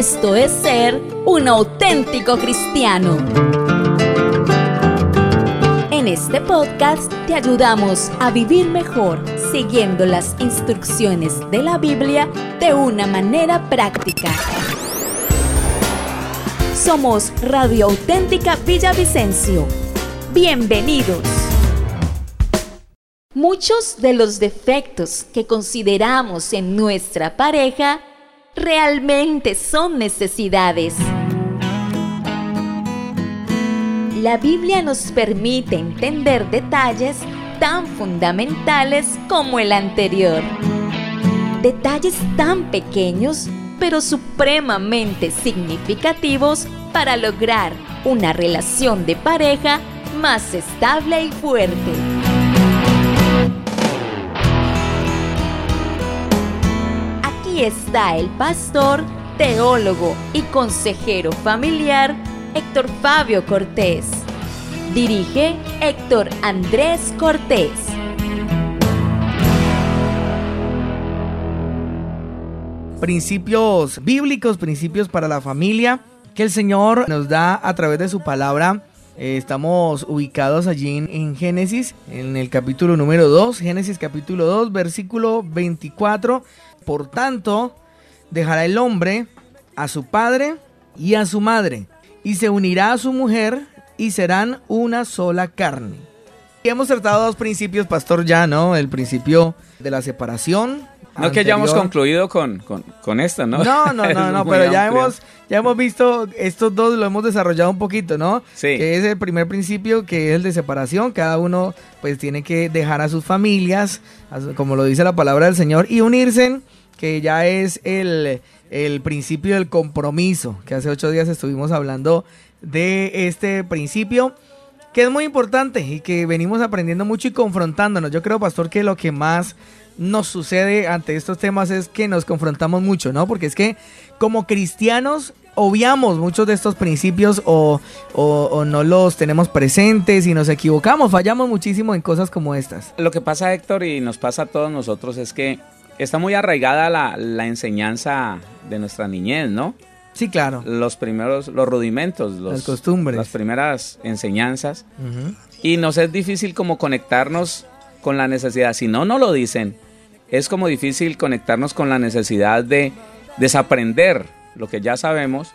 Esto es ser un auténtico cristiano. En este podcast te ayudamos a vivir mejor siguiendo las instrucciones de la Biblia de una manera práctica. Somos Radio Auténtica Villavicencio. Bienvenidos. Muchos de los defectos que consideramos en nuestra pareja realmente son necesidades. La Biblia nos permite entender detalles tan fundamentales como el anterior. Detalles tan pequeños pero supremamente significativos para lograr una relación de pareja más estable y fuerte. Está el pastor, teólogo y consejero familiar Héctor Fabio Cortés. Dirige Héctor Andrés Cortés. Principios bíblicos, principios para la familia que el Señor nos da a través de su palabra. Eh, estamos ubicados allí en, Génesis, en el capítulo número 2, Génesis capítulo 2, versículo 24. Por tanto, dejará el hombre a su padre y a su madre, y se unirá a su mujer, y serán una sola carne. Y hemos tratado dos principios, pastor, ya, ¿no? El principio de la separación. No que ya hemos concluido con, con, con esta, ¿no? No, no, no, no, pero ya hemos, ya hemos visto, estos dos lo hemos desarrollado un poquito, ¿no? Sí. Que es el primer principio, que es el de separación. Cada uno, pues, tiene que dejar a sus familias, como lo dice la palabra del Señor, y unirse, que ya es el, el principio del compromiso, que hace ocho días estuvimos hablando de este principio que es muy importante y que venimos aprendiendo mucho y confrontándonos. Yo creo, pastor, que lo que más nos sucede ante estos temas es que nos confrontamos mucho, ¿no? Porque es que como cristianos obviamos muchos de estos principios o, o, o, no los tenemos presentes y nos equivocamos, fallamos muchísimo en cosas como estas. Lo que pasa, Héctor, y nos pasa a todos nosotros es que está muy arraigada la, la enseñanza de nuestra niñez, ¿no? Sí, claro. Los primeros, los rudimentos, los, las costumbres, las primeras enseñanzas. Uh -huh. Y nos es difícil como conectarnos con la necesidad. Si no, no lo dicen. Es como difícil conectarnos con la necesidad de desaprender lo que ya sabemos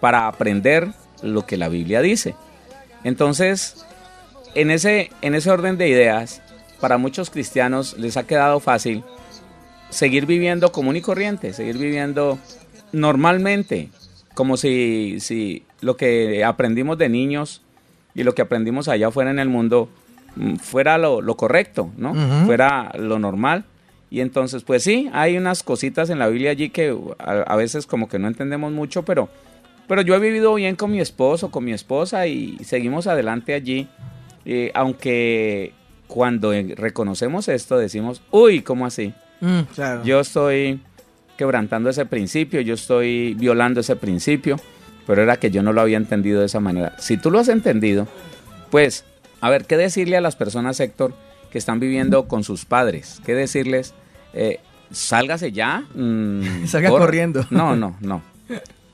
para aprender lo que la Biblia dice. Entonces, en ese, en ese orden de ideas, para muchos cristianos les ha quedado fácil seguir viviendo común y corriente, seguir viviendo normalmente, como si, si lo que aprendimos de niños y lo que aprendimos allá afuera en el mundo fuera lo, lo correcto, ¿no? Uh -huh. Fuera lo normal. Y entonces, pues sí, hay unas cositas en la Biblia allí que a, a, veces como que no entendemos mucho, pero, pero yo he vivido bien con mi esposo, con mi esposa y seguimos adelante allí. Eh, aunque cuando reconocemos esto decimos, uy, ¿cómo así? Mm, claro. Yo estoy quebrantando ese principio, yo estoy violando ese principio, pero era que yo no lo había entendido de esa manera. Si tú lo has entendido, pues, a ver, ¿qué decirle a las personas, Héctor, que están viviendo con sus padres? ¿Qué decirles? Eh, sálgase ya. Mmm, Salga corriendo. No, no, no.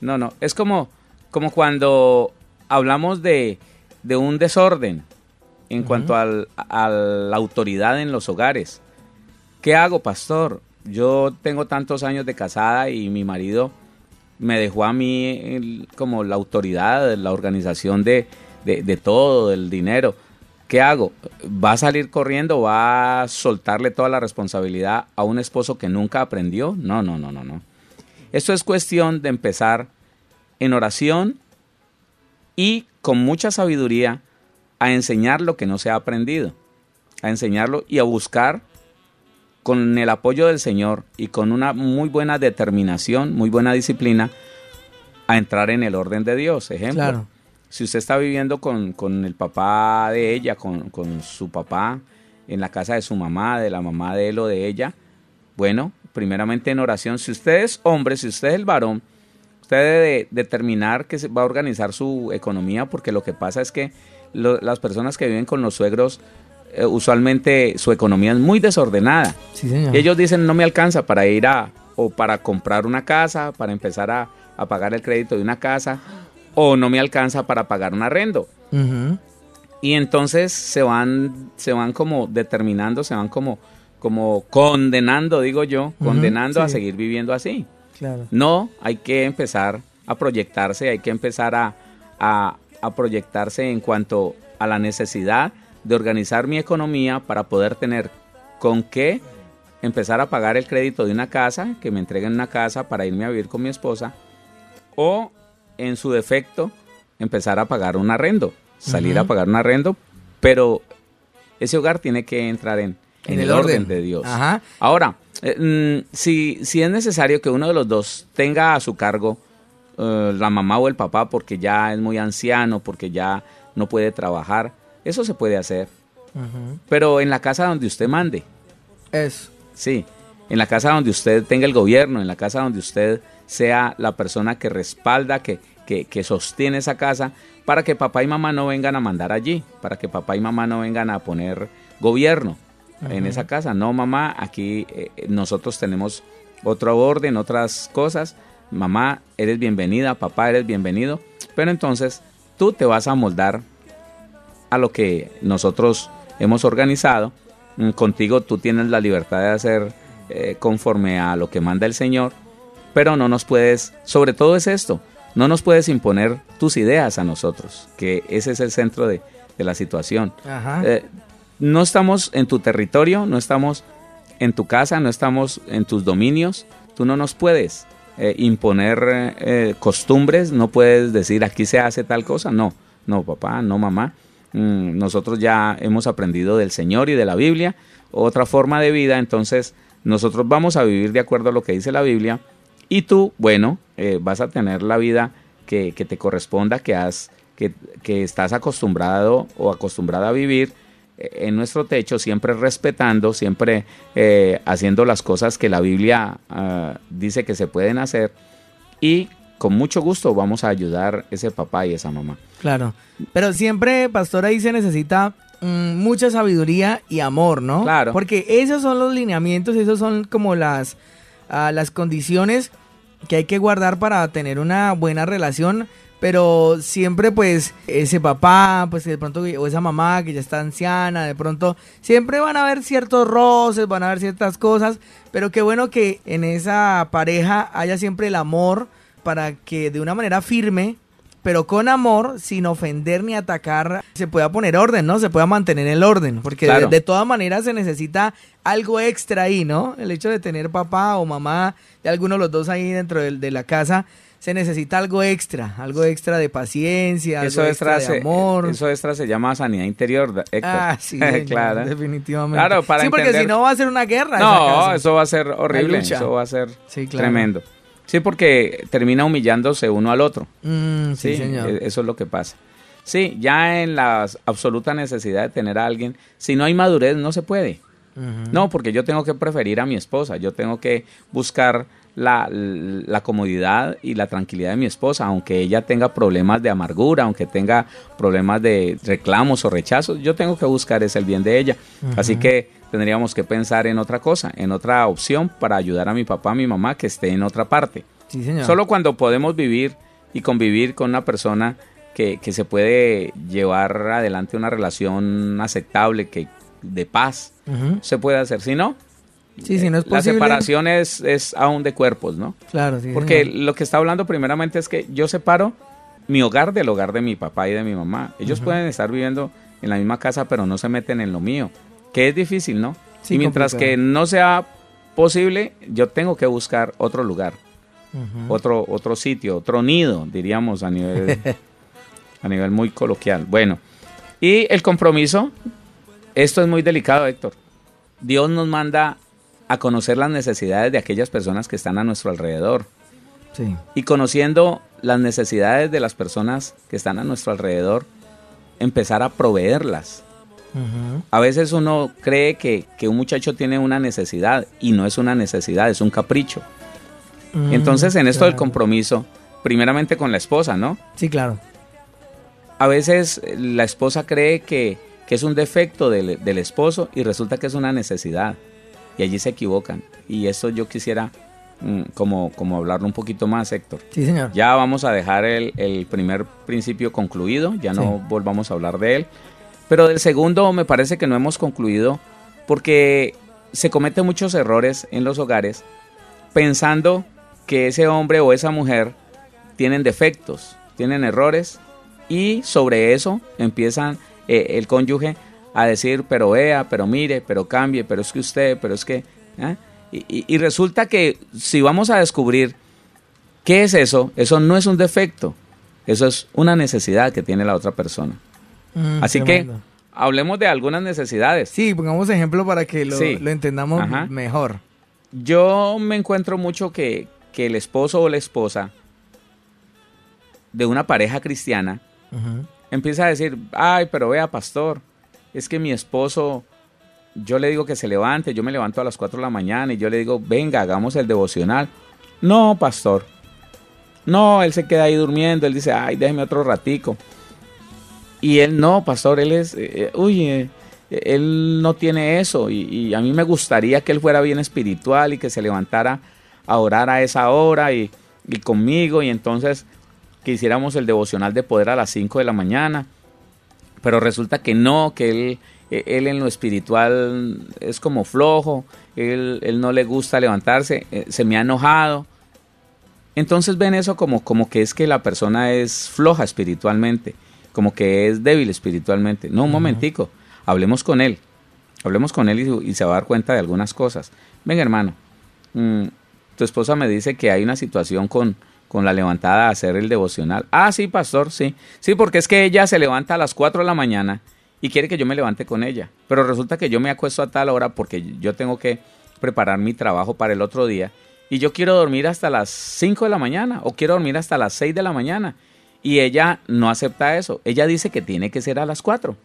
No, no. Es como, como cuando hablamos de, de un desorden en uh -huh. cuanto al, a la autoridad en los hogares. ¿Qué hago, pastor? yo tengo tantos años de casada y mi marido me dejó a mí el, como la autoridad, la organización de, de, de, todo, del dinero. ¿Qué hago? ¿Va a salir corriendo? ¿Va a soltarle toda la responsabilidad a un esposo que nunca aprendió? No, no, no, no, no. Esto es cuestión de empezar en oración y con mucha sabiduría a enseñar lo que no se ha aprendido, a enseñarlo y a buscar con el apoyo del Señor y con una muy buena determinación, muy buena disciplina, a entrar en el orden de Dios. Ejemplo, claro. Si usted está viviendo con, con el papá de ella, con, con, su papá, en la casa de su mamá, de la mamá de él o de ella, bueno, primeramente en oración, si usted es hombre, si usted es el varón, usted debe determinar que se va a organizar su economía, porque lo que pasa es que lo, las personas que viven con los suegros eh, usualmente su economía es muy desordenada. Sí, señor. Ellos dicen no me alcanza para ir a, o para comprar una casa, para empezar a, a pagar el crédito de una casa, o no me alcanza para pagar un arrendo. Y entonces se van, se van como determinando, se van como, como condenando, digo yo, condenando a seguir viviendo así. Claro. No, hay que empezar a proyectarse, hay que empezar a, a- a proyectarse en cuanto a la necesidad de organizar mi economía para poder tener con qué empezar a pagar el crédito de una casa, que me entreguen una casa para irme a vivir con mi esposa, o en su defecto empezar a pagar un arrendo, salir a pagar un arrendo, pero ese hogar tiene que entrar en, en el, orden. de Dios. Ajá. Ahora, eh, mm, si, si es necesario que uno de los dos tenga a su cargo eh, la mamá o el papá porque ya es muy anciano, porque ya no puede trabajar, eso se puede hacer. Pero en la casa donde usted mande, Eso. sí, en la casa donde usted tenga el gobierno, en la casa donde usted sea la persona que respalda, que, que, que sostiene esa casa, para que papá y mamá no vengan a mandar allí, para que papá y mamá no vengan a poner gobierno en esa casa. No, mamá, aquí eh, nosotros tenemos otro orden, otras cosas. Mamá, eres bienvenida, papá, eres bienvenido. Pero entonces tú te vas a moldar a lo que nosotros hemos organizado. Mm, Contigo tú tienes la libertad de hacer eh, conforme a lo que manda el Señor, pero no nos puedes, sobre todo es esto, no nos puedes imponer tus ideas a nosotros, que ese es el centro de, de la situación. Ajá. Eh, no estamos en tu territorio, no estamos en tu casa, no estamos en tus dominios. Tú no nos puedes eh, imponer eh, costumbres, no puedes decir aquí se hace tal cosa. No, no, papá, no, mamá. Mm, nosotros ya hemos aprendido del Señor y de la Biblia otra forma de vida, entonces nosotros vamos a vivir de acuerdo a lo que dice la Biblia y tú, bueno, eh, vas a tener la vida que, que te corresponda, que, has, que, que estás acostumbrado o acostumbrada a vivir eh, en nuestro techo, siempre respetando, siempre eh, haciendo las cosas que la Biblia ah, dice que se pueden hacer y con mucho gusto vamos a ayudar ese papá y esa mamá. Claro. Pero siempre, pastor, ahí se necesita mm, mucha sabiduría y amor, ¿no? Claro. Porque esos son los lineamientos, esos son como las, ah, las condiciones que hay que guardar para tener una buena relación. Pero siempre, pues, ese papá, pues, de pronto, o esa mamá que ya está anciana, de pronto, siempre van a haber ciertos roces, van a haber ciertas cosas. Pero qué bueno que en esa pareja haya siempre el amor para que de una manera firme, pero con amor, sin ofender ni atacar, se pueda poner orden, ¿no? Se pueda mantener el orden, porque de- Claro. de, todas maneras se necesita algo extra ahí, ¿no? El hecho de tener papá o mamá de alguno de los dos ahí dentro del- de, la casa, se necesita algo extra, algo extra de paciencia, algo Eso extra extra, de se, amor. eso extra se llama sanidad interior, Héctor. Ah, sí, claro. definitivamente. Claro, para sí, porque entender- si no va a ser una guerra. esa No, casa. eso va a ser horrible, eso va a ser Sí, claro. tremendo. Sí, porque termina humillándose uno al otro. Mm, sí, Sí, señor. e- eso es lo que pasa. Sí, ya en la absoluta necesidad de tener a alguien, si no hay madurez, no se puede. No, porque yo tengo que preferir a mi esposa, yo tengo que buscar la, la comodidad y la tranquilidad de mi esposa, aunque ella tenga problemas de amargura, aunque tenga problemas de reclamos o rechazos, yo tengo que buscar es el bien de ella. Así que tendríamos que pensar en otra cosa, en otra opción para ayudar a mi papá, a mi mamá que esté en otra parte. Sí, señor. Solo cuando podemos vivir y convivir con una persona que, que se puede llevar adelante una relación aceptable, que de paz, se puede hacer. Si no, Sí, si no es la posible. separación es, es aún de cuerpos, ¿no? Claro, sí. Porque señor. lo que está hablando primeramente es que yo separo mi hogar del hogar de mi papá y de mi mamá. Ellos pueden estar viviendo en la misma casa, pero no se meten en lo mío, que es difícil, ¿no? Sí, y mientras complicado. que no sea posible, yo tengo que buscar otro lugar, otro, otro sitio, otro nido, diríamos a nivel, a nivel muy coloquial. Bueno, y el compromiso, esto es muy delicado, Héctor. Dios nos manda a conocer las necesidades de aquellas personas que están a nuestro alrededor. Sí. Y conociendo las necesidades de las personas que están a nuestro alrededor, empezar a proveerlas. Ujú. A veces uno cree que, que un muchacho tiene una necesidad y no es una necesidad, es un capricho. Mm, Entonces en esto del claro. compromiso, primeramente con la esposa, ¿no? Sí, claro. A veces eh, la esposa cree que, que es un defecto del, del esposo y resulta que es una necesidad. Y allí se equivocan. Y esto yo quisiera mm, como, como hablarlo un poquito más, Héctor. Sí, señor. Ya vamos a dejar el, el primer principio concluido, ya no Sí. volvamos a hablar de él. Pero del segundo me parece que no hemos concluido porque se cometen muchos errores en los hogares pensando que ese hombre o esa mujer tienen defectos, tienen errores y sobre eso empiezan eh, el cónyuge a decir, pero vea, pero mire, pero cambie, pero es que usted, pero es que... Y, y- y resulta que si vamos a descubrir qué es eso, eso no es un defecto, eso es una necesidad que tiene la otra persona. Mm, Así tremendo. que hablemos de algunas necesidades. Sí, pongamos ejemplo para que lo, Sí. lo entendamos Ajá. mejor. Yo me encuentro mucho que, que el esposo o la esposa de una pareja cristiana Ujú. empieza a decir, ay, pero vea, pastor, es que mi esposo, yo le digo que se levante, yo me levanto a las 4 de la mañana y yo le digo, venga, hagamos el devocional. No, pastor. No, él se queda ahí durmiendo, él dice, ay, déjeme otro ratico. Y él no, pastor, él es, eh, eh, uy, eh, él no tiene eso. Y, a mí me gustaría que él fuera bien espiritual y que se levantara a orar a esa hora y, y conmigo. Y entonces que hiciéramos el devocional de poder a las 5 de la mañana, pero resulta que no, que él, eh, él en lo espiritual es como flojo, él, él no le gusta levantarse, se me ha enojado. Entonces ven eso como, como que es que la persona es floja espiritualmente, como que es débil espiritualmente. No, un momentico, hablemos con él, hablemos con él y, y se va a dar cuenta de algunas cosas. Venga hermano, mm, tu esposa me dice que hay una situación con, con la levantada a hacer el devocional. Ah, sí, pastor, sí. Sí, porque es que ella se levanta a las 4 de la mañana y quiere que yo me levante con ella. Pero resulta que yo me acuesto a tal hora porque yo tengo que preparar mi trabajo para el otro día y yo quiero dormir hasta las 5 de la mañana o quiero dormir hasta las 6 de la mañana. Y ella no acepta eso. Ella dice que tiene que ser a las 4.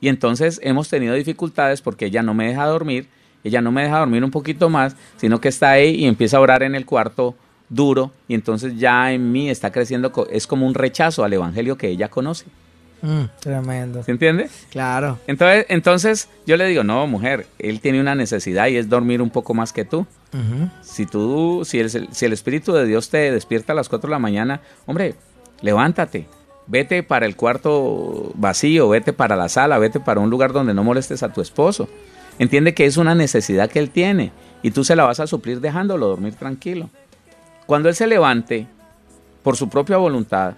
Y entonces hemos tenido dificultades porque ella no me deja dormir, ella no me deja dormir un poquito más, sino que está ahí y empieza a orar en el cuarto duro y entonces ya en mí está creciendo, es como un rechazo al evangelio que ella conoce. Mm, tremendo. ¿Se entiende? Claro. Entonces, entonces yo le digo, no, mujer, él tiene una necesidad y es dormir un poco más que tú. Si tú, si el, si el Espíritu de Dios te despierta a las 4 de la mañana, hombre, levántate, vete para el cuarto vacío, vete para la sala, vete para un lugar donde no molestes a tu esposo. Entiende que es una necesidad que él tiene y tú se la vas a suplir dejándolo dormir tranquilo. Cuando él se levante, por su propia voluntad,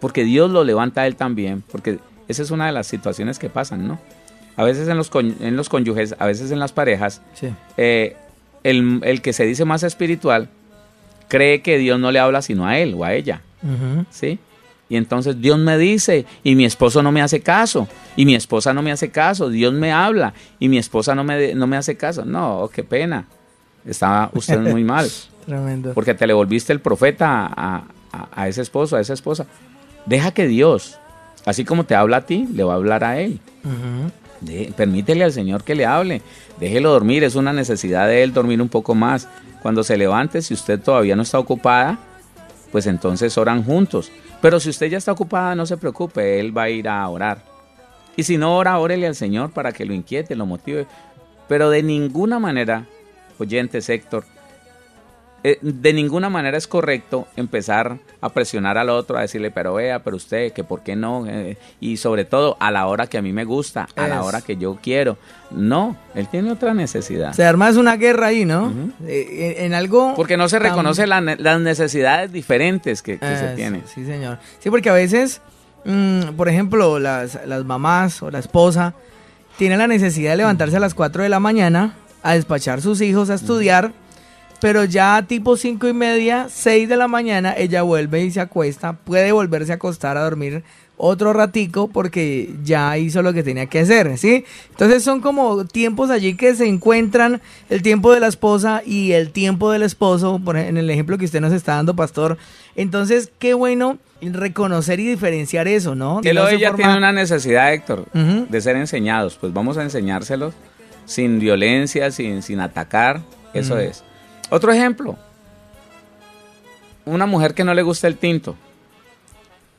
porque Dios lo levanta a él también, porque esa es una de las situaciones que pasan, ¿no? A veces en los, en los cónyuges, a veces en las parejas, Sí. eh, el, el que se dice más espiritual cree que Dios no le habla sino a él o a ella, ¿sí? Y entonces Dios me dice y mi esposo no me hace caso y mi esposa no me hace caso, Dios me habla y mi esposa no me, no me hace caso. No, qué pena. Está usted muy mal Tremendo. porque te le volviste el profeta a, a- a ese esposo, a esa esposa. Deja que Dios, así como te habla a ti, le va a hablar a él. De- permítele al Señor que le hable. Déjelo dormir, es una necesidad de él dormir un poco más. Cuando se levante, si usted todavía no está ocupada, pues entonces oran juntos. Pero si usted ya está ocupada, no se preocupe, él va a ir a orar. Y si no ora, órele al Señor para que lo inquiete, lo motive. Pero de ninguna manera, oyentes Héctor, eh, de ninguna manera es correcto empezar a presionar al otro, a decirle, pero vea, pero usted, que por qué no, Eh, y sobre todo a la hora que a mí me gusta, a la hora que yo quiero. No, él tiene otra necesidad. Se arma es una guerra ahí, ¿no? Eh, en, algo... Porque no se reconoce la las necesidades diferentes que, que se sí, tienen. Sí, señor. Sí, porque a veces, mm, por ejemplo, las, las mamás o la esposa tienen la necesidad de levantarse a las 4 de la mañana a despachar sus hijos a estudiar, pero ya tipo 5 y media, 6 de la mañana, ella vuelve y se acuesta, puede volverse a acostar a dormir otro ratico porque ya hizo lo que tenía que hacer, ¿sí? Entonces son como tiempos allí que se encuentran el tiempo de la esposa y el tiempo del esposo, por en el ejemplo que usted nos está dando, pastor. Entonces, qué bueno reconocer y diferenciar eso, ¿no? Que No ella forma- tiene una necesidad, Héctor, de ser enseñados. Pues vamos a enseñárselos sin violencia, sin, sin atacar. Eso es. Otro ejemplo. Una mujer que no le gusta el tinto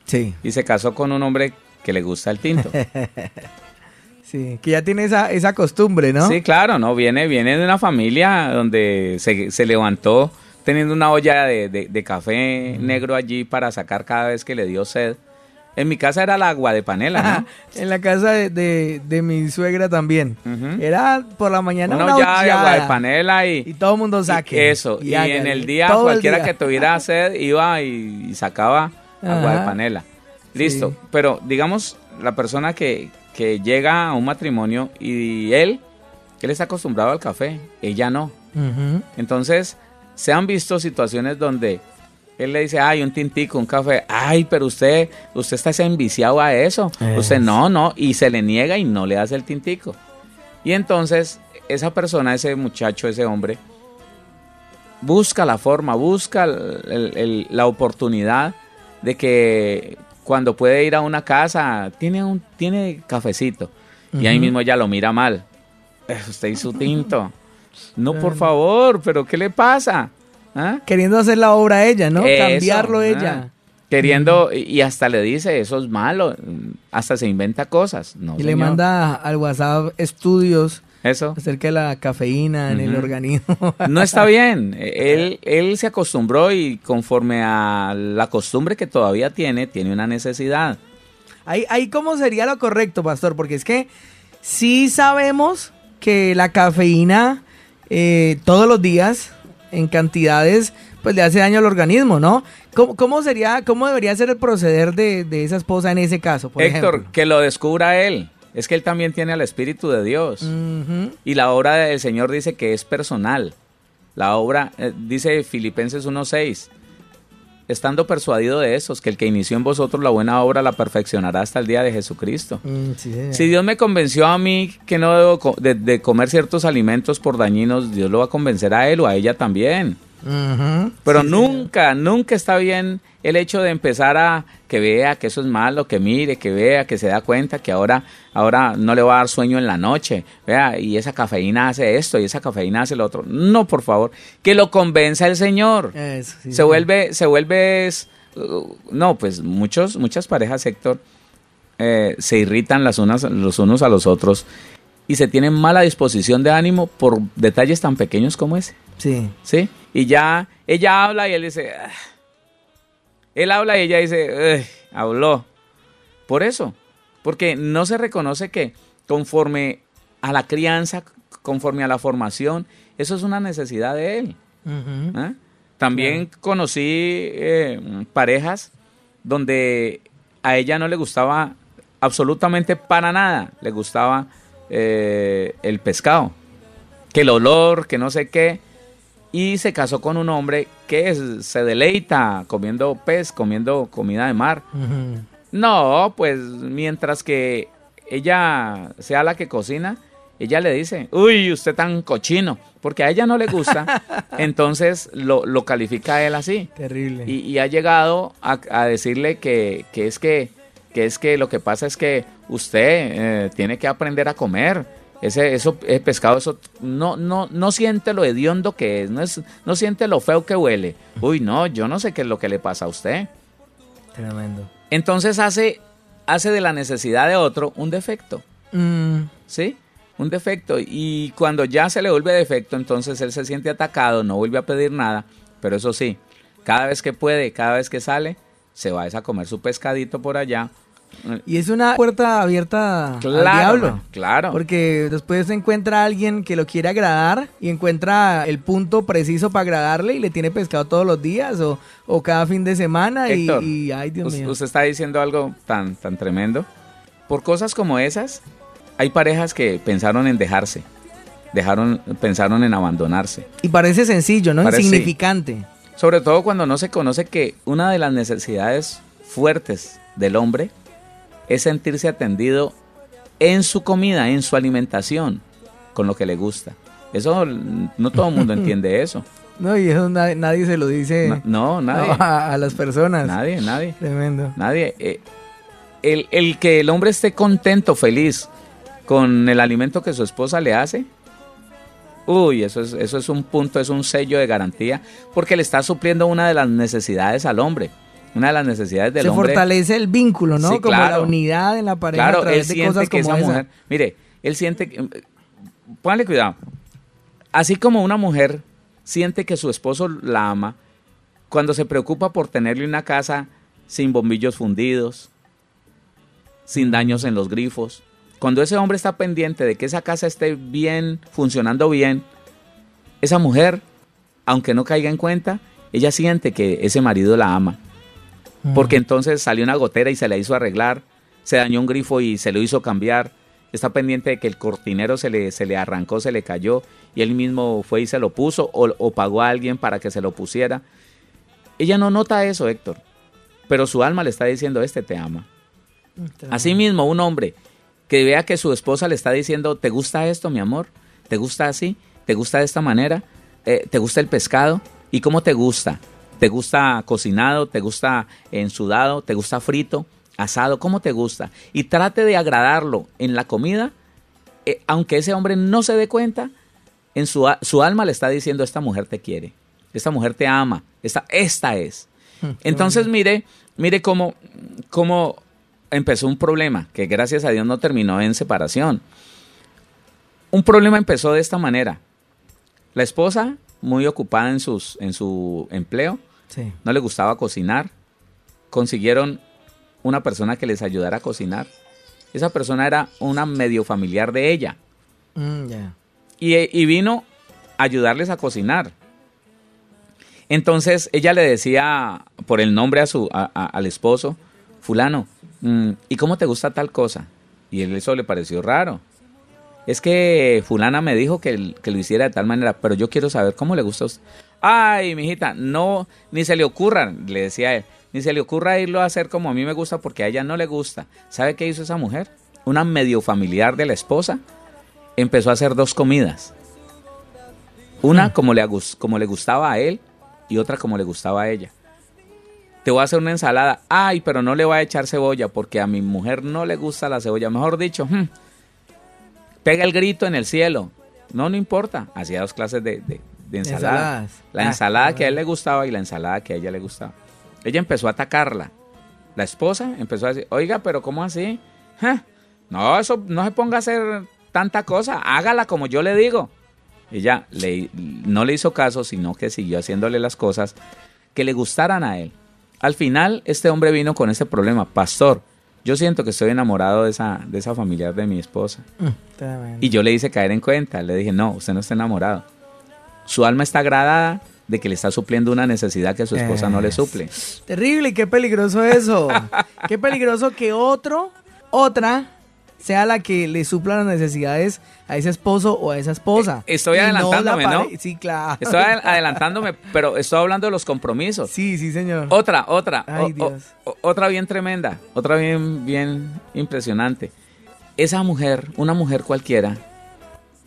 Sí, y se casó con un hombre que le gusta el tinto. Sí, que ya tiene esa, esa costumbre, ¿no? Sí, claro, no, viene, viene de una familia donde se, se levantó teniendo una olla de, de- de café negro allí para sacar cada vez que le dio sed. En mi casa era el agua de panela, ¿no? en la casa de, de- de mi suegra también. Era por la mañana Una una, olla de agua de panela y, Y todo el mundo y saque. eso. Y, en el día, Todo el cualquiera día. que tuviera sed iba y, y sacaba agua de panela. Listo. Sí. Pero digamos, la persona que, que llega a un matrimonio y él, él está acostumbrado al café, ella no. Entonces, se han visto situaciones donde él le dice, ay, un tintico, un café, ay, pero usted, usted está enviciado a eso. Usted no, no, y se le niega y no le hace el tintico. Y entonces, esa persona, ese muchacho, ese hombre, busca la forma, busca el- el- el- la oportunidad de que cuando puede ir a una casa, tiene un tiene cafecito. Y ahí mismo ya lo mira mal. "Eh, Usted su tinto. No, por favor, pero ¿qué le pasa? ¿Ah? Queriendo hacer la obra ella, ¿no? Eso, Cambiarlo ah. ella. Queriendo, y hasta le dice, eso es malo, hasta se inventa cosas. No, Y le manda al WhatsApp estudios Eso. acerca de la cafeína en el organismo. No está bien. Él, él se acostumbró y conforme a la costumbre que todavía tiene, tiene una necesidad. Ahí, ahí cómo sería lo correcto, pastor, porque es que sí sabemos que la cafeína eh, todos los días en cantidades pues le hace daño al organismo, ¿no? ¿Cómo, cómo sería, cómo debería ser el proceder de, de esa esposa en ese caso, por Héctor, ejemplo? que lo descubra él. Es que él también tiene al Espíritu de Dios. Y la obra del Señor dice que es personal. La obra, eh, dice Filipenses 1.6, estando persuadido de esos, que el que inició en vosotros la buena obra la perfeccionará hasta el día de Jesucristo. Mm, sí. Si Dios me convenció a mí que no debo de, de comer ciertos alimentos por dañinos, Dios lo va a convencer a él o a ella también. Pero Sí, nunca, nunca está bien el hecho de empezar a que vea que eso es malo, que mire, que vea, que se da cuenta que ahora, ahora no le va a dar sueño en la noche. Vea, y esa cafeína hace esto y esa cafeína hace lo otro. No, por favor, que lo convenza el Señor. Eso, sí, se señor. vuelve, se vuelve, es- uh, no, pues muchos, muchas parejas, Héctor, eh, se irritan las unas, los unos a los otros y se tienen mala disposición de ánimo por detalles tan pequeños como ese. Sí. ¿sí? Y ya ella habla y él dice, "Ah". él habla y ella dice, habló. Por eso, porque no se reconoce que conforme a la crianza, conforme a la formación, eso es una necesidad de él. ¿ah? También conocí eh, parejas donde a ella no le gustaba absolutamente para nada, le gustaba eh, el pescado, que el olor, que no sé qué, y se casó con un hombre que es- se deleita comiendo pez, comiendo comida de mar. No, pues mientras que ella sea la que cocina, ella le dice, uy, usted tan cochino, porque a ella no le gusta, entonces lo, lo califica a él así. Terrible. Y, y ha llegado a, a decirle que, que es que, que es que lo que pasa es que usted eh, tiene que aprender a comer. Ese, eso, ese pescado, eso no, no, no siente lo hediondo que es, no es, no siente lo feo que huele. Uy, no, yo no sé qué es lo que le pasa a usted. Tremendo. Entonces hace, hace de la necesidad de otro un defecto, Mm, ¿sí? Un defecto. Y cuando ya se le vuelve defecto, entonces él se siente atacado, no vuelve a pedir nada. Pero eso sí, cada vez que puede, cada vez que sale, se va a a comer su pescadito por allá. Y es una puerta abierta al diablo. claro. Porque después se encuentra alguien que lo quiere agradar y encuentra el punto preciso para agradarle y le tiene pescado todos los días o, o cada fin de semana y, Héctor, y- ay Dios mío. usted está diciendo algo tan, tan tremendo. Por cosas como esas, hay parejas que pensaron en dejarse, dejaron, pensaron en abandonarse. Y parece sencillo, ¿no? Parece- Insignificante. Sobre todo cuando no se conoce que una de las necesidades fuertes del hombre es sentirse atendido en su comida, en su alimentación, con lo que le gusta. Eso no todo el mundo entiende eso. No, y eso na- nadie se lo dice Na- No, nadie. a, a las personas. Nadie, nadie. Tremendo. Nadie. Eh, el, el que el hombre esté contento, feliz con el alimento que su esposa le hace, uy, eso es, eso es un punto, es un sello de garantía, porque le está supliendo una de las necesidades al hombre. Una de las necesidades del Se hombre. fortalece el vínculo, ¿no? Sí, como la claro. unidad en la pareja Claro, a través él de siente cosas que como esa esa. mujer. Mire, él siente. que- Póngale cuidado. Así como una mujer siente que su esposo la ama, cuando se preocupa por tenerle una casa sin bombillos fundidos, sin daños en los grifos, cuando ese hombre está pendiente de que esa casa esté bien, funcionando bien, esa mujer, aunque no caiga en cuenta, ella siente que ese marido la ama. Mm. Porque entonces salió una gotera y se la hizo arreglar, se dañó un grifo y se lo hizo cambiar, está pendiente de que el cortinero se le, se le arrancó, se le cayó y él mismo fue y se lo puso o, o pagó a alguien para que se lo pusiera. Ella no nota eso, Héctor, pero su alma le está diciendo, este te ama. Asimismo, un hombre que vea que su esposa le está diciendo, ¿te gusta esto, mi amor? ¿Te gusta así? ¿Te gusta de esta manera? Eh, ¿Te gusta el pescado? ¿Y cómo te gusta? ¿Te gusta cocinado? ¿Te gusta ensudado? ¿Te gusta frito? ¿Asado? ¿Cómo te gusta? Y trate de agradarlo en la comida, eh, aunque ese hombre no se dé cuenta, en su, su alma le está diciendo, esta mujer te quiere, esta mujer te ama, esta, esta es. Entonces mire, mire cómo, cómo empezó un problema, que gracias a Dios no terminó en separación. Un problema empezó de esta manera. La esposa, muy ocupada en, sus, en su empleo, Sí. no le gustaba cocinar. Consiguieron una persona que les ayudara a cocinar. Esa persona era una medio familiar de ella. Mm. Y, y vino a ayudarles a cocinar. Entonces ella le decía por el nombre a su, a- a- al esposo, fulano, mm, ¿y cómo te gusta tal cosa? Y él eso le pareció raro. Es que fulana me dijo que, que lo hiciera de tal manera, pero yo quiero saber cómo le gusta a usted. Ay, mijita, no, ni se le ocurra, le decía él, ni se le ocurra irlo a hacer como a mí me gusta porque a ella no le gusta. ¿Sabe qué hizo esa mujer? Una medio familiar de la esposa empezó a hacer dos comidas. Una como le, como le gustaba a él y otra como le gustaba a ella. Te voy a hacer una ensalada. Ay, pero no le voy a echar cebolla porque a mi mujer no le gusta la cebolla. Mejor dicho, hmm, pega el grito en el cielo. No, no importa. Hacía dos clases de, de- de ensalada. Ensaladas. La Ah, ensalada que a él le gustaba y la ensalada que a ella le gustaba. Ella empezó a atacarla. La esposa empezó a decir, oiga, pero ¿cómo así? Ja, No, eso no se ponga a hacer tanta cosa. Hágala como yo le digo. Ella le, no le hizo caso, sino que siguió haciéndole las cosas que le gustaran a él. Al final, este hombre vino con ese problema. Pastor, yo siento que estoy enamorado de esa, de esa familiar de mi esposa. Mm. Y yo le hice caer en cuenta. Le dije, no, usted no está enamorado. Su alma está agradada de que le está supliendo una necesidad que su esposa no le suple. Terrible, qué peligroso eso. qué peligroso que otro, otra, sea la que le supla las necesidades a ese esposo o a esa esposa. Eh, estoy Y adelantándome, ¿no? Sí, claro. Estoy adel- adelantándome, pero estoy hablando de los compromisos. Sí, sí, señor. Otra, otra, Ay, o- Dios. o- otra bien tremenda, otra bien, bien impresionante. Esa mujer, una mujer cualquiera,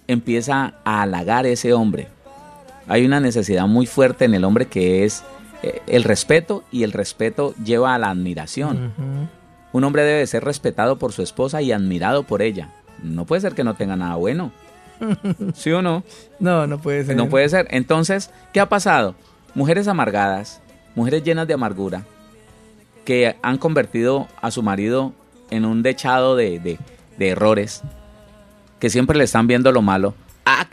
empieza a halagar a ese hombre. Hay una necesidad muy fuerte en el hombre que es eh, el respeto y el respeto lleva a la admiración. Un hombre debe ser respetado por su esposa y admirado por ella. No puede ser que no tenga nada bueno. ¿Sí o no? No, no puede ser. No puede ser. Entonces, ¿qué ha pasado? Mujeres amargadas, mujeres llenas de amargura, que han convertido a su marido en un dechado de, de- de errores, que siempre le están viendo lo malo.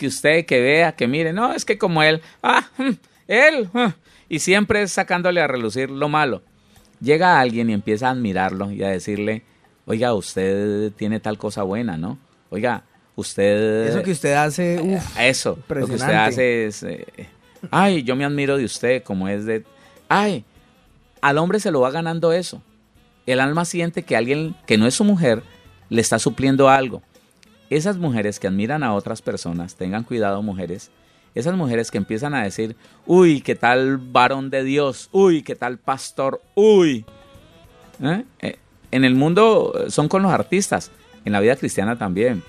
Que usted, que vea, que mire, no, es que como él, ah, hmm, él, hmm", y siempre es sacándole a relucir lo malo. Llega alguien y empieza a admirarlo y a decirle, oiga, usted tiene tal cosa buena, ¿no? Oiga, usted... Eso que usted hace, uff. Eso, lo que usted hace es, eh, ay, yo me admiro de usted, como es de, ay, al hombre se lo va ganando eso. El alma siente que alguien que no es su mujer le está supliendo algo. Esas mujeres que admiran a otras personas, tengan cuidado mujeres, esas mujeres que empiezan a decir, uy, qué tal varón de Dios, uy, qué tal pastor, uy. ¿Eh? Eh, En el mundo eh, son con los artistas, en la vida cristiana también.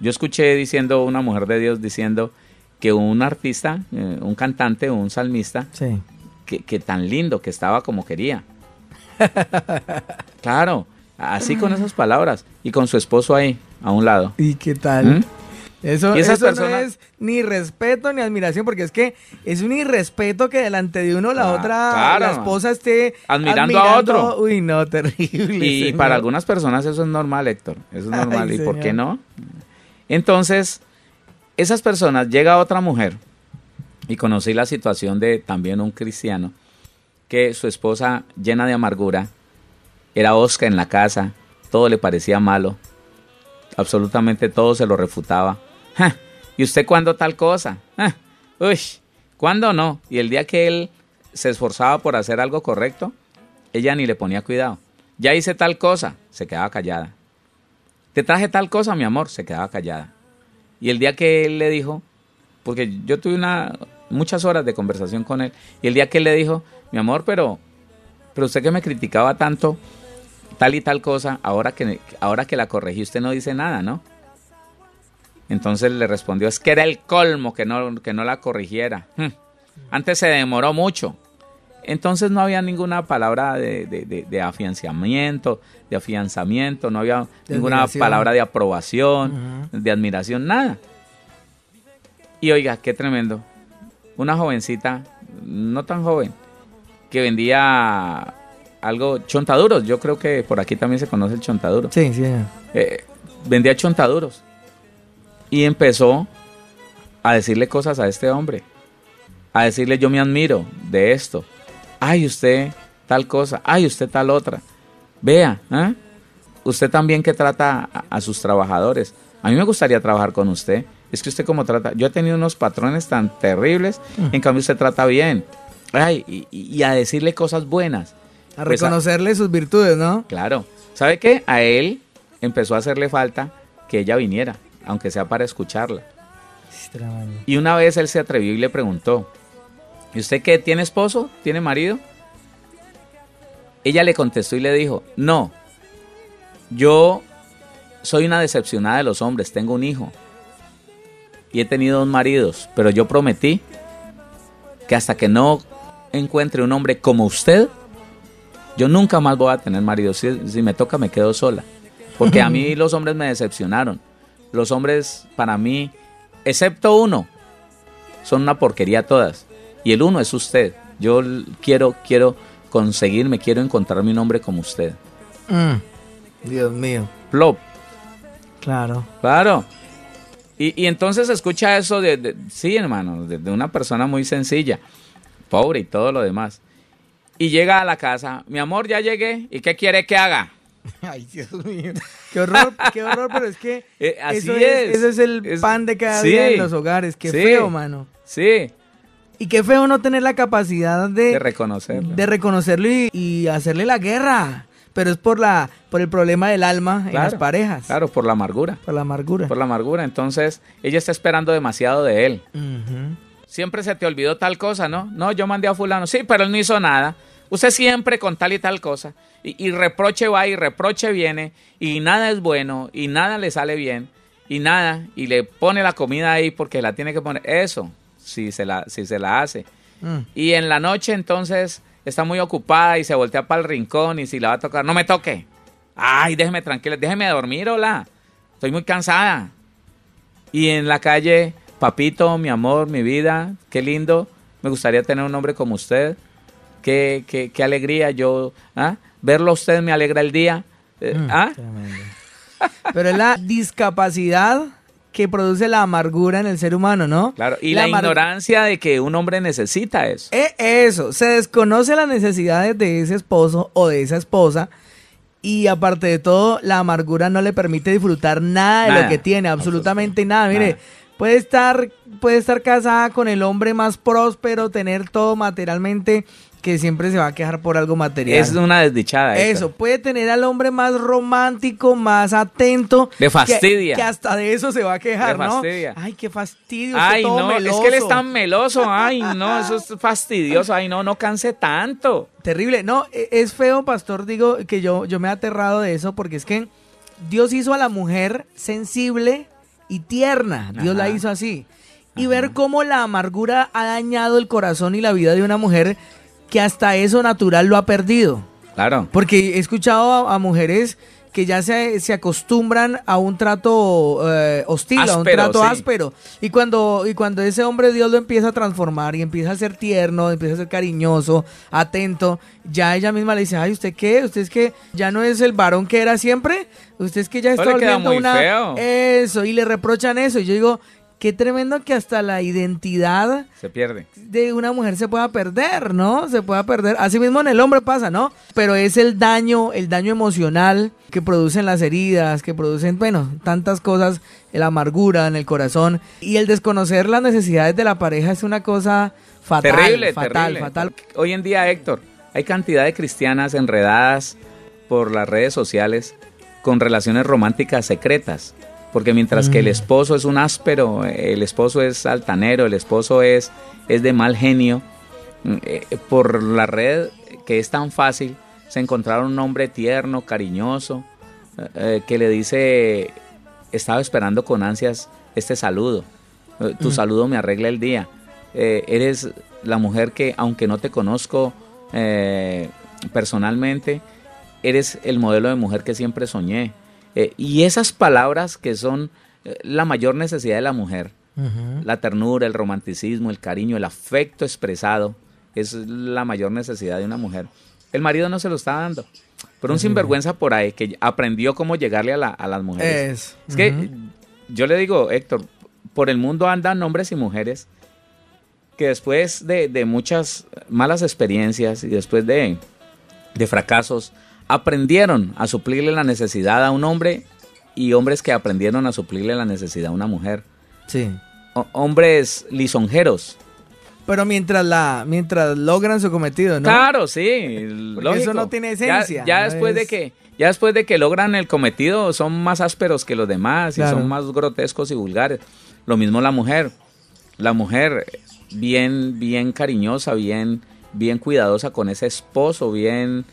Yo escuché diciendo una mujer de Dios diciendo que un artista, eh, un cantante, un salmista, Sí. que, que tan lindo que estaba como quería. claro, así con esas palabras y con su esposo ahí a un lado. ¿Y qué tal? ¿Mm? Eso, Y esas eso no personas- es ni respeto ni admiración, porque es que es un irrespeto que delante de uno la Ah, otra, claro, la esposa esté Admirando a otro. Uy, no, terrible. Y señor. para algunas personas eso es normal, Héctor. Eso es Ay, normal. ¿Y por qué no? Entonces, esas personas, llega otra mujer, y conocí la situación de también un cristiano, que su esposa, llena de amargura, era osca en la casa, todo le parecía malo, absolutamente todo se lo refutaba. ¿Y usted cuándo tal cosa? Uy, ¿cuándo no? Y el día que él se esforzaba por hacer algo correcto, ella ni le ponía cuidado. Ya hice tal cosa, se quedaba callada. Te traje tal cosa, mi amor, se quedaba callada. Y el día que él le dijo, porque yo tuve una, muchas horas de conversación con él, y el día que él le dijo, mi amor, pero, pero usted que me criticaba tanto, tal y tal cosa, ahora que, ahora que la corregí, usted no dice nada, ¿no? Entonces le respondió, es que era el colmo que no, que no la corrigiera. Hmm. Antes se demoró mucho. Entonces no había ninguna palabra de, de- de- de afianzamiento, de afianzamiento, no había ninguna admiración. palabra de aprobación, de admiración, nada. Y oiga, qué tremendo. Una jovencita, no tan joven, que vendía algo, chontaduros. Yo creo que por aquí también se conoce el chontaduro. Sí, sí. Eh, vendía chontaduros. Y empezó a decirle cosas a este hombre. A decirle, yo me admiro de esto. Ay, usted tal cosa. Ay, usted tal otra. Vea, ¿ah? usted también que trata a, a sus trabajadores. A mí me gustaría trabajar con usted. Es que usted como trata, yo he tenido unos patrones tan terribles, en cambio usted trata bien. Ay, y a decirle cosas buenas. A Pues, a- reconocerle sus virtudes, ¿no? Claro. ¿Sabe qué? A él empezó a hacerle falta que ella viniera, aunque sea para escucharla. Y una vez él se atrevió y le preguntó, ¿y usted qué? ¿Tiene esposo? ¿Tiene marido? Ella le contestó y le dijo, no, yo soy una decepcionada de los hombres, tengo un hijo y he tenido dos maridos, pero yo prometí que hasta que no encuentre un hombre como usted, yo nunca más voy a tener marido. Si, si me toca, me quedo sola. Porque a mí los hombres me decepcionaron. Los hombres, para mí, excepto uno, son una porquería todas. Y el uno es usted. Yo quiero, quiero conseguirme, quiero encontrarme un hombre como usted. Mm, Dios mío. Plop. Claro. Claro. Y, y entonces escucha eso de, de- sí, hermano, de, de una persona muy sencilla, pobre y todo lo demás. Y llega a la casa, mi amor, ya llegué, ¿y qué quiere que haga? Ay, Dios mío. Qué horror, qué horror, pero es que Eh, así eso es. Eso es el Es- pan de cada sí. día en los hogares. Qué Sí. feo, mano. Sí, Y qué feo no tener la capacidad de, de reconocerlo. de reconocerlo y, y hacerle la guerra. Pero es por la por el problema del alma en las parejas. Claro, por la amargura. Por la amargura. Por la amargura. Entonces, ella está esperando demasiado de él. Ujú. Siempre se te olvidó tal cosa, ¿no? No, yo mandé a fulano. Sí, pero él no hizo nada. Usted siempre con tal y tal cosa. Y, y reproche va y reproche viene. Y nada es bueno. Y nada le sale bien. Y nada. Y le pone la comida ahí porque la tiene que poner. Eso, si se la, si se la hace. Mm. Y en la noche entonces está muy ocupada y se voltea para el rincón y si la va a tocar, no me toque. Ay, déjeme tranquila, déjeme dormir, hola. Estoy muy cansada. Y en la calle, papito, mi amor, mi vida, qué lindo. Me gustaría tener un hombre como usted. Qué, qué, qué alegría yo. ¿ah? Verlo a usted me alegra el día. Eh, Mm, ¿ah? Pero es la discapacidad que produce la amargura en el ser humano, ¿no? Claro, y la, ignorancia de que un hombre necesita eso. Eh, eso, se desconoce las necesidades de ese esposo o de esa esposa y aparte de todo, la amargura no le permite disfrutar nada de lo que tiene, absolutamente nada. Mire, nada. Puede estar, puede estar casada con el hombre más próspero, tener todo materialmente, que siempre se va a quejar por algo material. Es una desdichada. Eso, puede tener al hombre más romántico, más atento. Le que- fastidia. Que, hasta de eso se va a quejar, ¿no? fastidia. Ay, qué fastidio. Ay, todo no, es que él es tan meloso. Ay, no, eso es fastidioso. Ay, no, no canse tanto. Terrible. No, e- es feo, pastor, digo que yo, yo me he aterrado de eso porque es que Dios hizo a la mujer sensible y tierna. Dios la hizo así. Y ver cómo la amargura ha dañado el corazón y la vida de una mujer que hasta eso natural lo ha perdido. Claro. Porque he escuchado a, a mujeres que ya se, se acostumbran a un trato eh, hostil, a un trato áspero. Y cuando, y cuando ese hombre Dios lo empieza a transformar y empieza a ser tierno, empieza a ser cariñoso, atento, ya ella misma le dice, ay, ¿usted qué? ¿Usted es que ya no es el varón que era siempre? ¿Usted es que ya está volviendo una... Eso, y le reprochan eso. Y yo digo, qué tremendo que hasta la identidad se pierde de una mujer se pueda perder, ¿no? Se pueda perder. Así mismo en el hombre pasa, ¿no? Pero es el daño, el daño emocional que producen las heridas, que producen, bueno, tantas cosas, la amargura en el corazón y el desconocer las necesidades de la pareja es una cosa fatal, terrible, fatal, fatal. Hoy en día, Héctor, hay cantidad de cristianas enredadas por las redes sociales con relaciones románticas secretas porque mientras que el mm. esposo es un áspero, el esposo es altanero, el esposo es, es de mal genio, mm, eh, por la red que es tan fácil, se encontraron un hombre tierno, cariñoso, eh, eh, que le dice, estaba esperando con ansias este saludo, tu mm. saludo me arregla el día, eres la mujer que, aunque no te conozco personalmente, eres el modelo de mujer que siempre soñé. Eh, y esas palabras que son eh, la mayor necesidad de la mujer, la ternura, el romanticismo, el cariño, el afecto expresado, es la mayor necesidad de una mujer. El marido no se lo está dando. Pero un sinvergüenza por ahí que aprendió cómo llegarle a, las mujeres. Es, que yo le digo, Héctor, por el mundo andan hombres y mujeres que después de, muchas malas experiencias y después de, de fracasos, aprendieron a suplirle la necesidad a un hombre y hombres que aprendieron a suplirle la necesidad a una mujer. Sí. hombres lisonjeros. Pero mientras la mientras logran su cometido, ¿no? Claro, sí. Eso no tiene esencia. Ya, después de que ya después de que logran el cometido son más ásperos que los demás y son más grotescos y vulgares. Lo mismo la mujer. La mujer bien bien cariñosa, bien bien cuidadosa con ese esposo, bien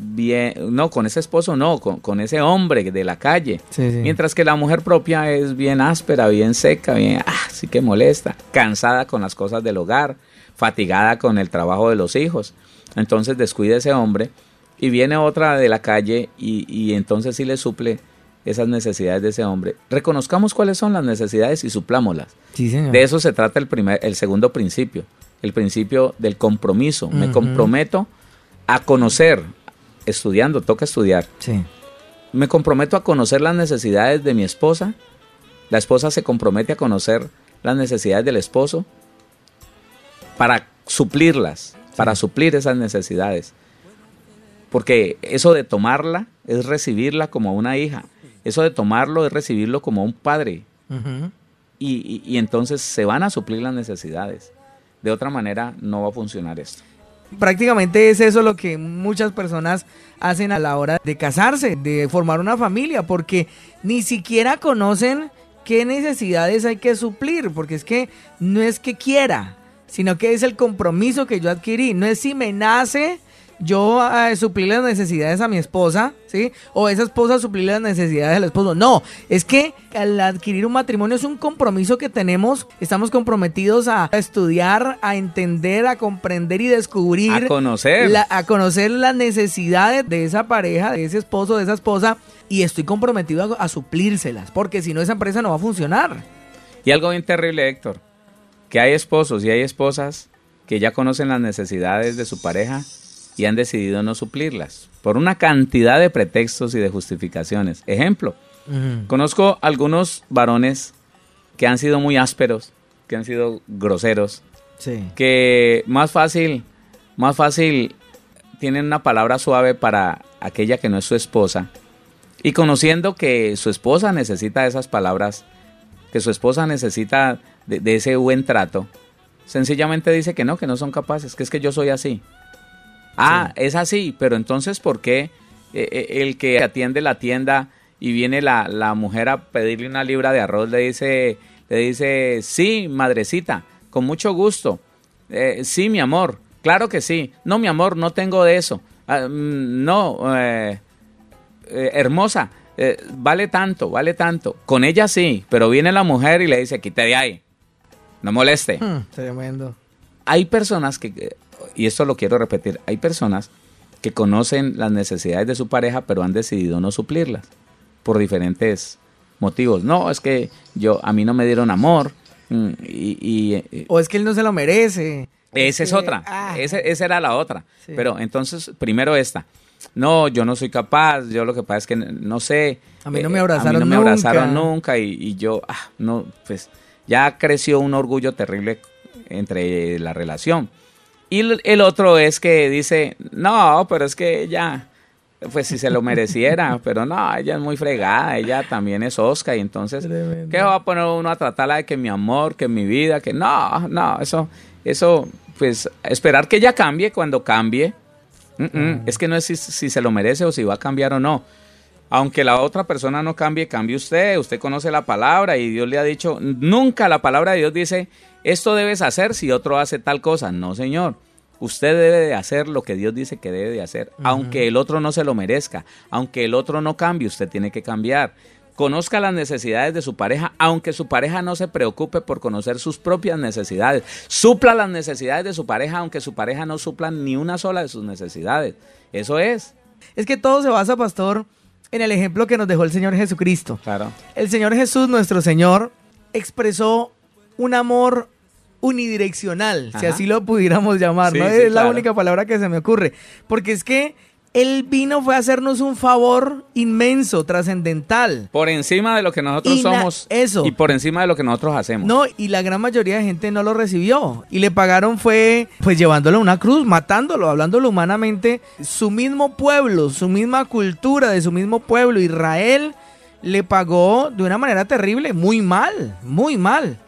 bien, no, con ese esposo no, con, ese hombre de la calle. Mientras que la mujer propia es bien áspera, bien seca, bien, ah, sí que molesta, cansada con las cosas del hogar, fatigada con el trabajo de los hijos. Entonces descuida ese hombre y viene otra de la calle y, y entonces sí le suple esas necesidades de ese hombre. Reconozcamos cuáles son las necesidades y suplámoslas. De eso se trata el, primer, el segundo principio, el principio del compromiso. Me comprometo a conocer, estudiando, toca estudiar. Sí. Me comprometo a conocer las necesidades de mi esposa. La esposa se compromete a conocer las necesidades del esposo para suplirlas, para suplir esas necesidades. Porque eso de tomarla es recibirla como una hija. Eso de tomarlo es recibirlo como un padre. y entonces se van a suplir las necesidades. De otra manera no va a funcionar esto prácticamente es eso lo que muchas personas hacen a la hora de casarse, de formar una familia, porque ni siquiera conocen qué necesidades hay que suplir, porque es que no es que quiera, sino que es el compromiso que yo adquirí, no es si me nace yo a suplir las necesidades a mi esposa, ¿sí? O esa esposa suplir las necesidades del esposo. No, es que al adquirir un matrimonio es un compromiso que tenemos. Estamos comprometidos a estudiar, a entender, a comprender y descubrir. A conocer. a conocer las necesidades de esa pareja, de ese esposo, de esa esposa. Y estoy comprometido a, a suplírselas, porque si no esa empresa no va a funcionar. Y algo bien terrible, Héctor, que hay esposos y hay esposas que ya conocen las necesidades de su pareja y han decidido no suplirlas por una cantidad de pretextos y de justificaciones. Ejemplo, conozco algunos varones que han sido muy ásperos, que han sido groseros, que más fácil, más fácil tienen una palabra suave para aquella que no es su esposa y conociendo que su esposa necesita esas palabras, que su esposa necesita de, de ese buen trato, sencillamente dice que no, que no son capaces, que es que yo soy así. Ah, es así, pero entonces, ¿por qué eh, eh, el que atiende la tienda y viene la, la, mujer a pedirle una libra de arroz le dice, le dice, sí, madrecita, con mucho gusto, eh, sí, mi amor, claro que sí, no, mi amor, no tengo de eso, ah, mm, no, hermosa, vale tanto, vale tanto, con ella sí, pero viene la mujer y le dice, quite de ahí, no moleste. Hmm, tremendo. Hay personas que y esto lo quiero repetir, hay personas que conocen las necesidades de su pareja, pero han decidido no suplirlas por diferentes motivos. No, es que yo a mí no me dieron amor mm, y, eh, o es que él no se lo merece. Esa es otra. Ah. esa era la otra. Pero entonces, primero esta. No, yo no soy capaz. Yo lo que pasa es que no sé. A mí no me abrazaron nunca. A mí no me abrazaron nunca y, yo, ah, no, pues ya creció un orgullo terrible entre la relación. Y el otro es que dice, no, pero es que ella, pues si se lo mereciera, pero no, ella es muy fregada, ella también es Oscar y entonces, ¿qué va a poner uno a tratarla de que mi amor, que mi vida, que no, no, eso, eso, pues esperar que ella cambie cuando cambie, es que no es si, si se lo merece o si va a cambiar o no. Aunque la otra persona no cambie, cambie usted. Usted conoce la palabra y Dios le ha dicho, nunca la palabra de Dios dice, esto debes hacer si otro hace tal cosa. No, Señor. Usted debe de hacer lo que Dios dice que debe de hacer, aunque el otro no se lo merezca, aunque el otro no cambie, usted tiene que cambiar. Conozca las necesidades de su pareja, aunque su pareja no se preocupe por conocer sus propias necesidades. Supla las necesidades de su pareja, aunque su pareja no supla ni una sola de sus necesidades. Eso es. Es que todo se basa, pastor, en el ejemplo que nos dejó el Señor Jesucristo. Claro. El Señor Jesús, nuestro Señor, expresó un amor unidireccional, si así lo pudiéramos llamar, ¿no? es la única palabra que se me ocurre. Porque es que él vino fue a hacernos un favor inmenso, trascendental. Por encima de lo que nosotros somos. Eso. Y por encima de lo que nosotros hacemos. No, y la gran mayoría de gente no lo recibió. Y le pagaron fue, pues llevándolo a una cruz, matándolo, hablándolo humanamente. Su mismo pueblo, su misma cultura de su mismo pueblo, Israel, le pagó de una manera terrible, muy mal, muy mal.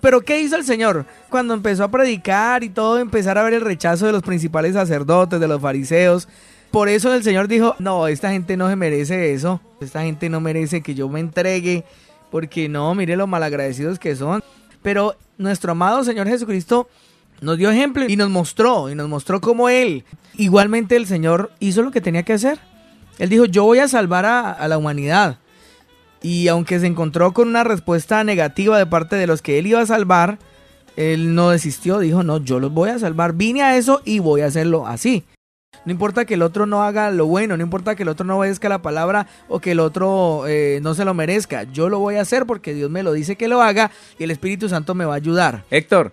Pero ¿qué hizo el Señor? Cuando empezó a predicar y todo, empezar a ver el rechazo de los principales sacerdotes, de los fariseos, por eso el Señor dijo, no, esta gente no se merece eso, esta gente no merece que yo me entregue, porque no, mire lo malagradecidos que son. Pero nuestro amado Señor Jesucristo nos dio ejemplo y nos mostró, y nos mostró cómo Él, igualmente el Señor hizo lo que tenía que hacer. Él dijo, yo voy a salvar a, la humanidad. Y aunque se encontró con una respuesta negativa de parte de los que Él iba a salvar, Él no desistió, dijo, no, yo los voy a salvar, vine a eso y voy a hacerlo así. No importa que el otro no haga lo bueno, no importa que el otro no obedezca la palabra o que el otro eh, no se lo merezca. Yo lo voy a hacer porque Dios me lo dice que lo haga y el Espíritu Santo me va a ayudar. Héctor,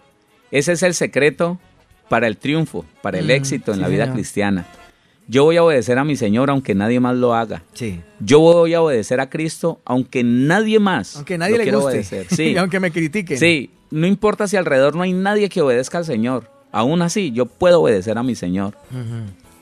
ese es el secreto para el triunfo, para el mm, éxito en la vida cristiana. Yo voy a obedecer a mi Señor aunque nadie más lo haga. Sí. Yo voy a obedecer a Cristo aunque nadie más. Aunque nadie le guste. Sí. y aunque me critiquen. Sí. No importa si alrededor no hay nadie que obedezca al Señor. Aún así, yo puedo obedecer a mi Señor.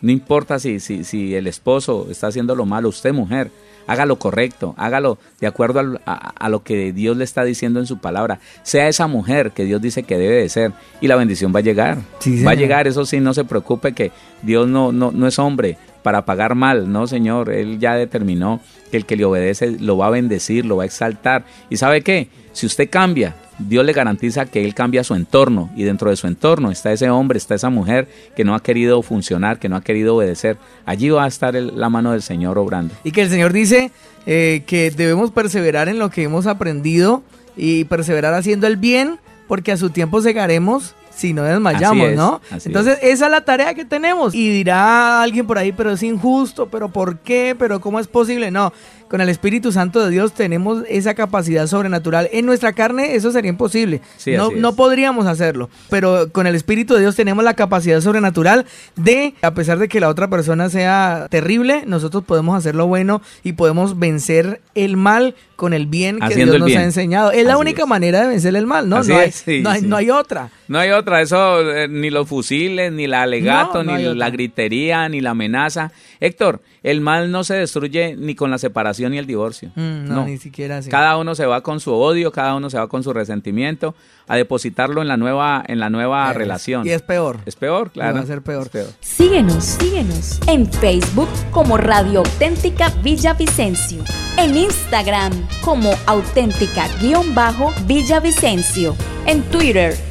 No importa si, si, si el esposo está haciendo lo malo, usted mujer, haga lo correcto, hágalo de acuerdo a, lo que Dios le está diciendo en su palabra. Sea esa mujer que Dios dice que debe de ser y la bendición va a llegar. va a llegar, eso sí, no se preocupe que Dios no, no, no es hombre para pagar mal, no Señor, Él ya determinó que el que le obedece lo va a bendecir, lo va a exaltar. ¿Y sabe qué? Si usted cambia, Dios le garantiza que Él cambia su entorno y dentro de su entorno está ese hombre, está esa mujer que no ha querido funcionar, que no ha querido obedecer. Allí va a estar la mano del Señor obrando. Y que el Señor dice eh, que debemos perseverar en lo que hemos aprendido y perseverar haciendo el bien porque a su tiempo llegaremos si no desmayamos, ¿no? Entonces, esa es la tarea que tenemos. Y dirá alguien por ahí, pero es injusto, pero ¿por qué? ¿Pero cómo es posible? No, con el Espíritu Santo de Dios tenemos esa capacidad sobrenatural. En nuestra carne eso sería imposible. no, no podríamos hacerlo. Pero con el Espíritu de Dios tenemos la capacidad sobrenatural de, a pesar de que la otra persona sea terrible, nosotros podemos hacer lo bueno y podemos vencer el mal con el bien que Dios nos ha enseñado. Es la única manera de vencer el mal, ¿no? No hay, no, hay, otra. No hay otra. Eso, eh, ni los fusiles, ni la alegato, ni la gritería, ni la amenaza. Héctor, el mal no se destruye ni con la separación ni el divorcio. Mm, no, ni siquiera así. Cada uno se va con su odio, cada uno se va con su resentimiento a depositarlo en la nueva, en la nueva relación. Y es peor. Es peor, claro. va a ser peor. peor. Síguenos, síguenos en Facebook como Radio Auténtica Villavicencio. En Instagram como auténtica-villavicencio. En Twitter